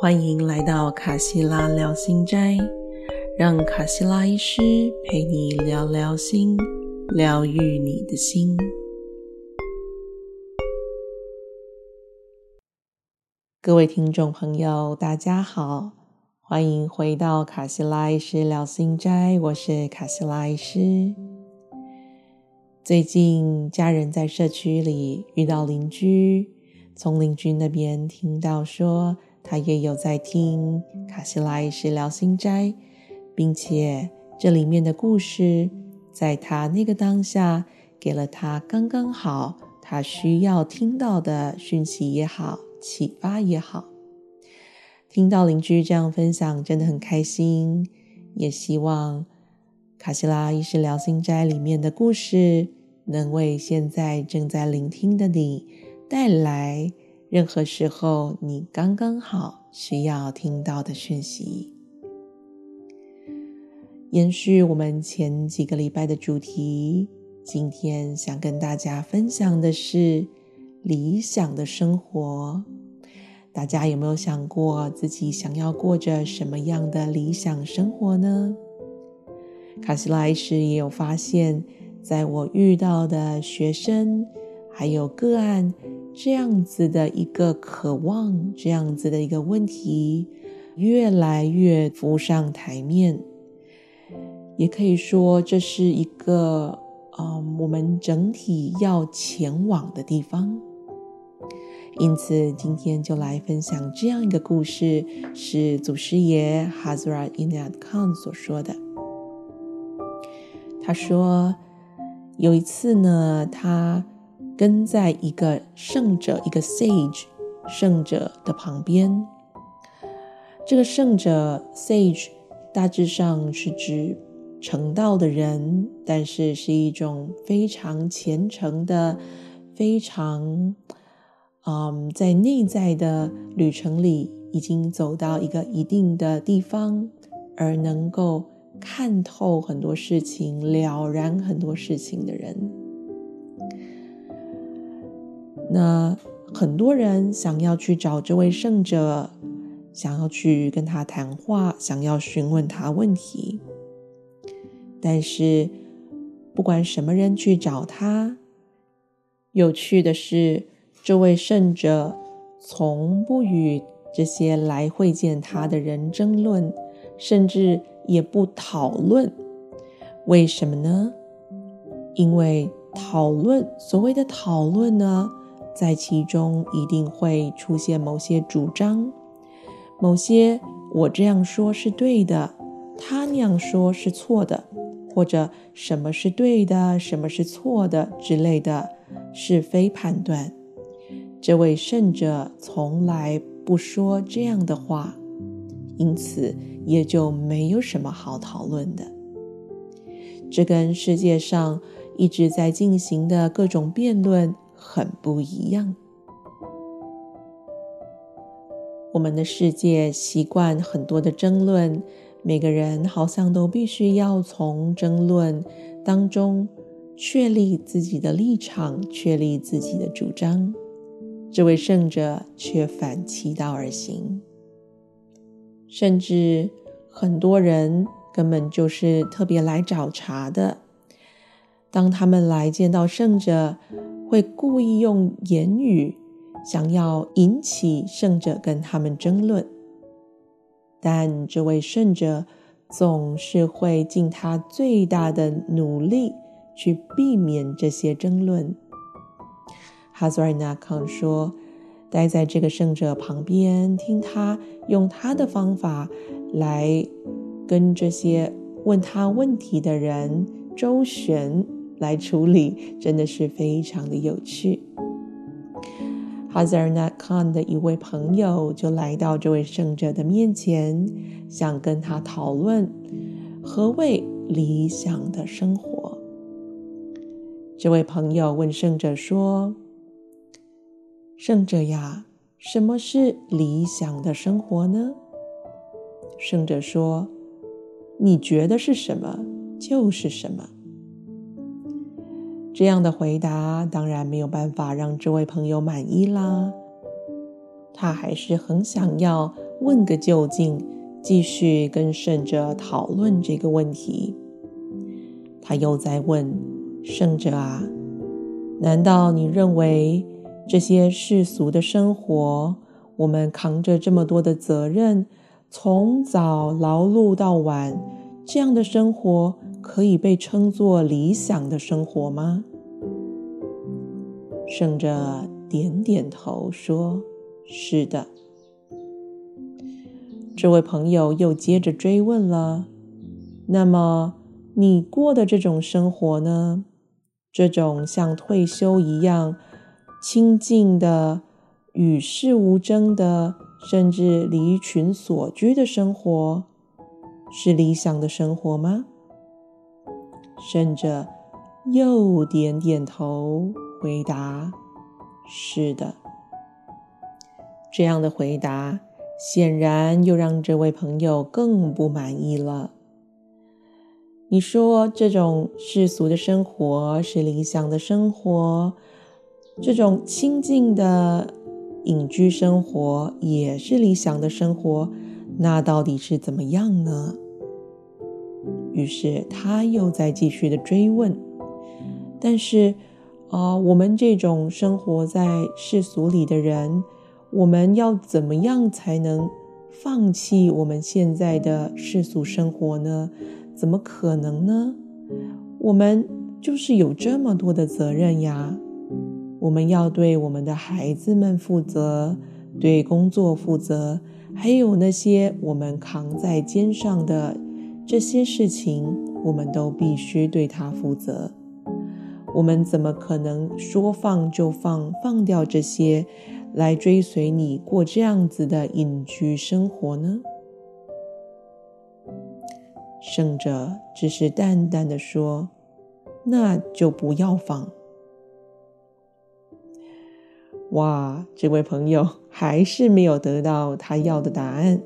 欢迎来到卡西拉聊心斋，让卡西拉医师陪你聊聊心，疗愈你的心。各位听众朋友，大家好，欢迎回到卡西拉医师聊心斋，我是卡西拉医师。最近家人在社区里遇到邻居，从邻居那边听到说。他也有在听卡西拉医师聊心斋，并且这里面的故事，在他那个当下给了他刚刚好他需要听到的讯息也好，启发也好。听到邻居这样分享，真的很开心。也希望卡西拉医师聊心斋里面的故事，能为现在正在聆听的你带来。任何时候，你刚刚好需要听到的讯息。延续我们前几个礼拜的主题，今天想跟大家分享的是理想的生活。大家有没有想过自己想要过着什么样的理想生活呢？卡西拉医师也有发现，在我遇到的学生还有个案。这样子的一个渴望，这样子的一个问题，越来越浮上台面。也可以说，这是一个，嗯，我们整体要前往的地方。因此，今天就来分享这样一个故事，是祖师爷 Hazrat Inayat Khan 所说的。他说，有一次呢，他。跟在一个圣者，一个 sage 圣者的旁边。这个圣者 sage 大致上是指成道的人，但是是一种非常虔诚的、非常嗯，在内在的旅程里已经走到一个一定的地方，而能够看透很多事情、了然很多事情的人。那很多人想要去找这位圣者，想要去跟他谈话，想要询问他问题。但是，不管什么人去找他，有趣的是，这位圣者从不与这些来会见他的人争论，甚至也不讨论。为什么呢？因为讨论，所谓的讨论呢？在其中一定会出现某些主张，某些我这样说是对的，他那样说是错的，或者什么是对的，什么是错的之类的是非判断。这位圣者从来不说这样的话，因此也就没有什么好讨论的。这跟世界上一直在进行的各种辩论。很不一样。我们的世界习惯很多的争论，每个人好像都必须要从争论当中确立自己的立场，确立自己的主张。这位圣者却反其道而行，甚至很多人根本就是特别来找茬的。当他们来见到圣者，会故意用言语想要引起圣者跟他们争论，但这位圣者总是会尽他最大的努力去避免这些争论。哈兹尔纳康说：“待在这个圣者旁边，听他用他的方法来跟这些问他问题的人周旋。”来处理真的是非常的有趣。哈兹尔纳康的一位朋友就来到这位圣者的面前，想跟他讨论何谓理想的生活。这位朋友问圣者说：“圣者呀，什么是理想的生活呢？”圣者说：“你觉得是什么，就是什么。”这样的回答当然没有办法让这位朋友满意啦。他还是很想要问个究竟，继续跟圣者讨论这个问题。他又在问圣者啊，难道你认为这些世俗的生活，我们扛着这么多的责任，从早劳碌到晚，这样的生活可以被称作理想的生活吗？圣者点点头说。是的，这位朋友又接着追问了：“那么你过的这种生活呢？这种像退休一样清静的、与世无争的，甚至离群所居的生活，是理想的生活吗？”甚至又点点头，回答：“是的。”这样的回答显然又让这位朋友更不满意了。你说这种世俗的生活是理想的生活，这种清静的隐居生活也是理想的生活，那到底是怎么样呢？于是他又在继续的追问。但是，啊，我们这种生活在世俗里的人。我们要怎么样才能放弃我们现在的世俗生活呢？怎么可能呢？我们就是有这么多的责任呀！我们要对我们的孩子们负责，对工作负责，还有那些我们扛在肩上的这些事情，我们都必须对他负责。我们怎么可能说放就放，放掉这些？来追随你过这样子的隐居生活呢？圣者只是淡淡的说：“那就不要放。”哇，这位朋友还是没有得到他要的答案，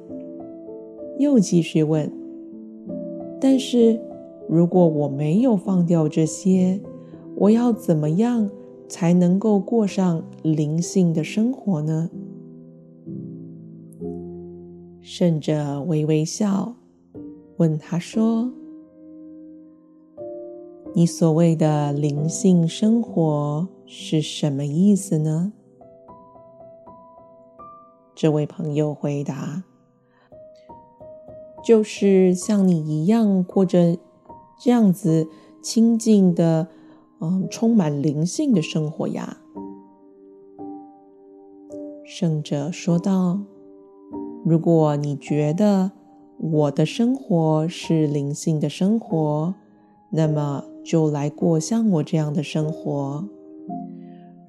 又继续问：“但是如果我没有放掉这些，我要怎么样？”才能够过上灵性的生活呢？圣者微微笑，问他说：“你所谓的灵性生活是什么意思呢？”这位朋友回答：“就是像你一样过着这样子清静的。”嗯，充满灵性的生活呀。圣者说道：“如果你觉得我的生活是灵性的生活，那么就来过像我这样的生活；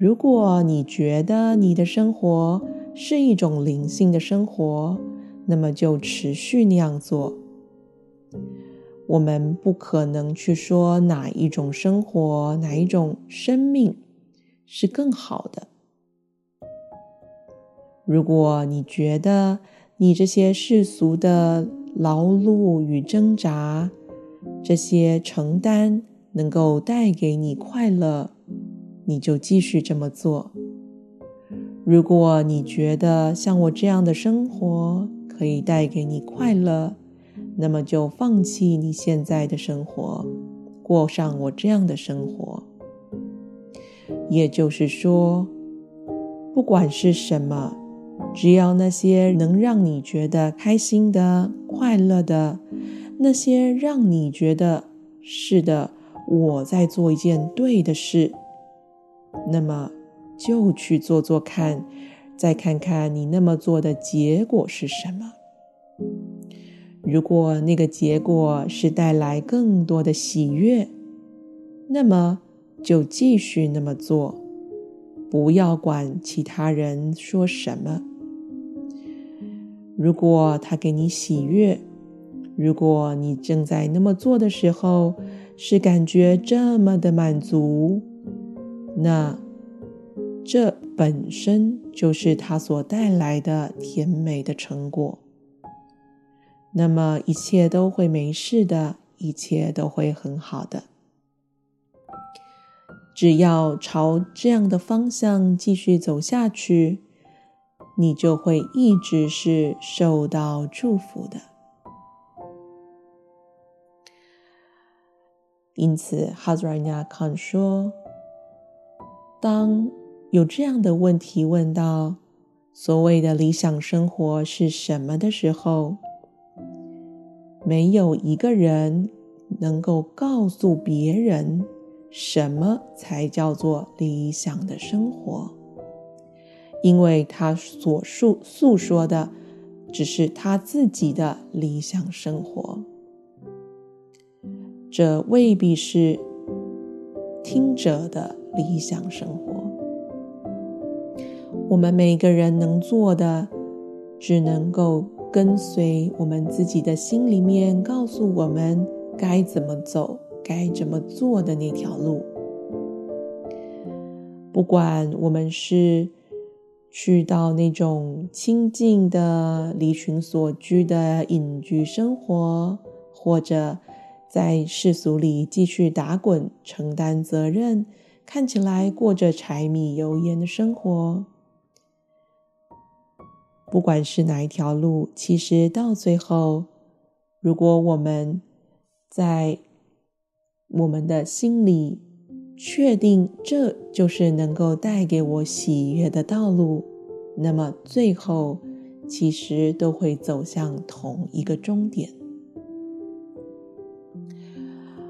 如果你觉得你的生活是一种灵性的生活，那么就持续那样做。”我们不可能去说哪一种生活、哪一种生命是更好的。如果你觉得你这些世俗的劳碌与挣扎、这些承担能够带给你快乐，你就继续这么做。如果你觉得像我这样的生活可以带给你快乐，那么就放弃你现在的生活，过上我这样的生活。也就是说，不管是什么，只要那些能让你觉得开心的、快乐的，那些让你觉得是的，我在做一件对的事，那么就去做做看，再看看你那么做的结果是什么。如果那个结果是带来更多的喜悦，那么就继续那么做，不要管其他人说什么。如果他给你喜悦，如果你正在那么做的时候是感觉这么的满足，那这本身就是它所带来的甜美的成果。那么一切都会没事的，一切都会很好的。只要朝这样的方向继续走下去，你就会一直是受到祝福的。因此，哈兹瑞亚康说：“当有这样的问题问到所谓的理想生活是什么的时候，没有一个人能够告诉别人什么才叫做理想的生活。”因为他所述诉说的只是他自己的理想生活，这未必是听者的理想生活。我们每个人能做的，只能够跟随我们自己的心里面告诉我们该怎么走、该怎么做的那条路。不管我们是。去到那种清静的离群所居的隐居生活，或者在世俗里继续打滚、承担责任，看起来过着柴米油盐的生活。不管是哪一条路，其实到最后，如果我们在我们的心里。确定这就是能够带给我喜悦的道路，那么最后其实都会走向同一个终点。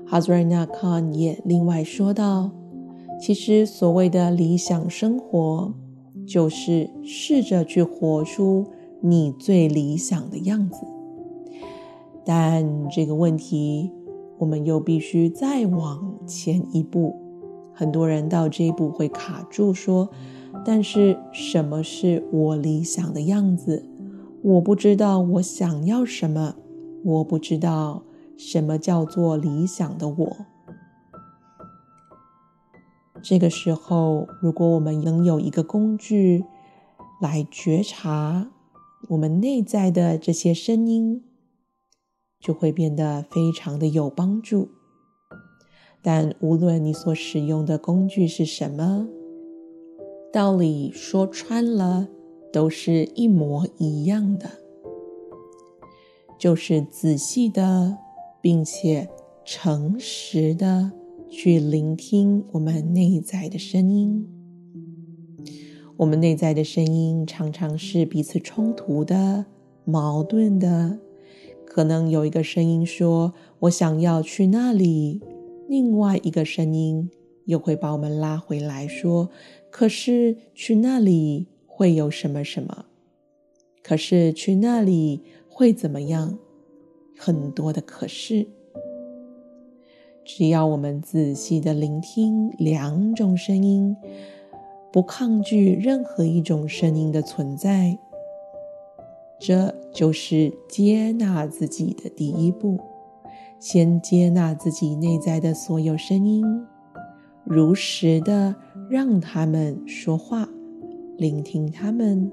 哈兹瑞纳康也另外说道：“其实所谓的理想生活，就是试着去活出你最理想的样子。但这个问题，我们又必须再往前一步。”很多人到这一步会卡住，说：“但是什么是我理想的样子？我不知道我想要什么，我不知道什么叫做理想的我。”这个时候，如果我们能有一个工具来觉察我们内在的这些声音，就会变得非常的有帮助。但无论你所使用的工具是什么，道理说穿了都是一模一样的，就是仔细的，并且诚实的去聆听我们内在的声音。我们内在的声音常常是彼此冲突的、矛盾的，可能有一个声音说：“我想要去那里。”另外一个声音又会把我们拉回来，说：“可是去那里会有什么什么？可是去那里会怎么样？很多的可是。只要我们仔细的聆听两种声音，不抗拒任何一种声音的存在，这就是接纳自己的第一步。”先接纳自己内在的所有声音，如实的让他们说话，聆听他们，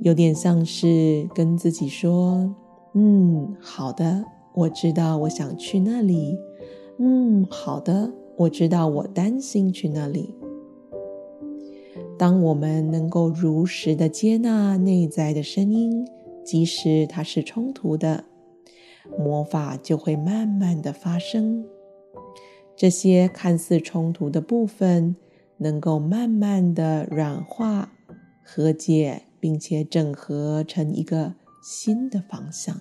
有点像是跟自己说：“嗯，好的，我知道我想去那里。嗯，好的，我知道我担心去那里。”当我们能够如实的接纳内在的声音，即使它是冲突的。魔法就会慢慢的发生，这些看似冲突的部分能够慢慢的软化、和解，并且整合成一个新的方向。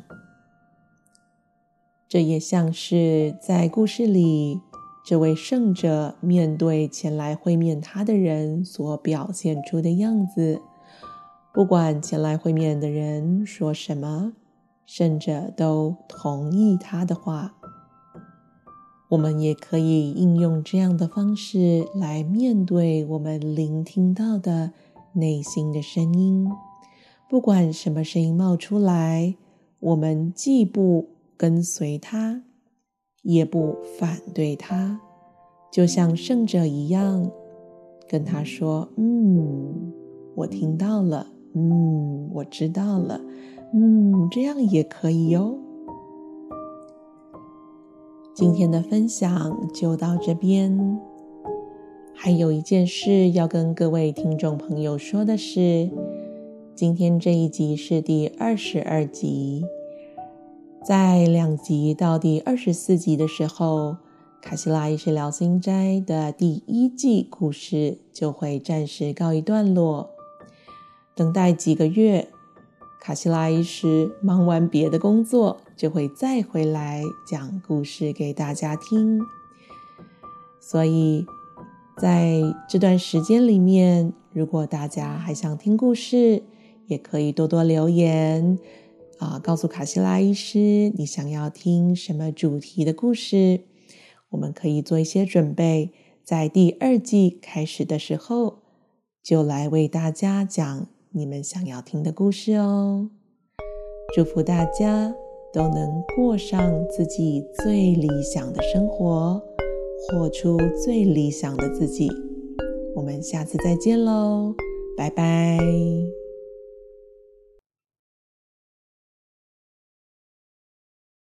这也像是在故事里，这位圣者面对前来会面他的人所表现出的样子。不管前来会面的人说什么。圣者都同意他的话，我们也可以应用这样的方式来面对我们聆听到的内心的声音。不管什么声音冒出来，我们既不跟随他，也不反对他，就像圣者一样，跟他说：“嗯，我听到了，嗯，我知道了。”嗯，这样也可以哟。今天的分享就到这边，还有一件事要跟各位听众朋友说的是，今天这一集是第二十二集，在两集到第二十四集的时候，卡西拉医师聊心斋的第一季故事就会暂时告一段落，等待几个月，卡西拉医师忙完别的工作，就会再回来讲故事给大家听，所以。在这段时间里面，如果大家还想听故事，也可以多多留言啊，告诉卡西拉医师你想要听什么主题的故事，我们可以做一些准备，在第二季开始的时候就来为大家讲你们想要听的故事哦。祝福大家都能过上自己最理想的生活。活出最理想的自己。我们下次再见喽，拜拜。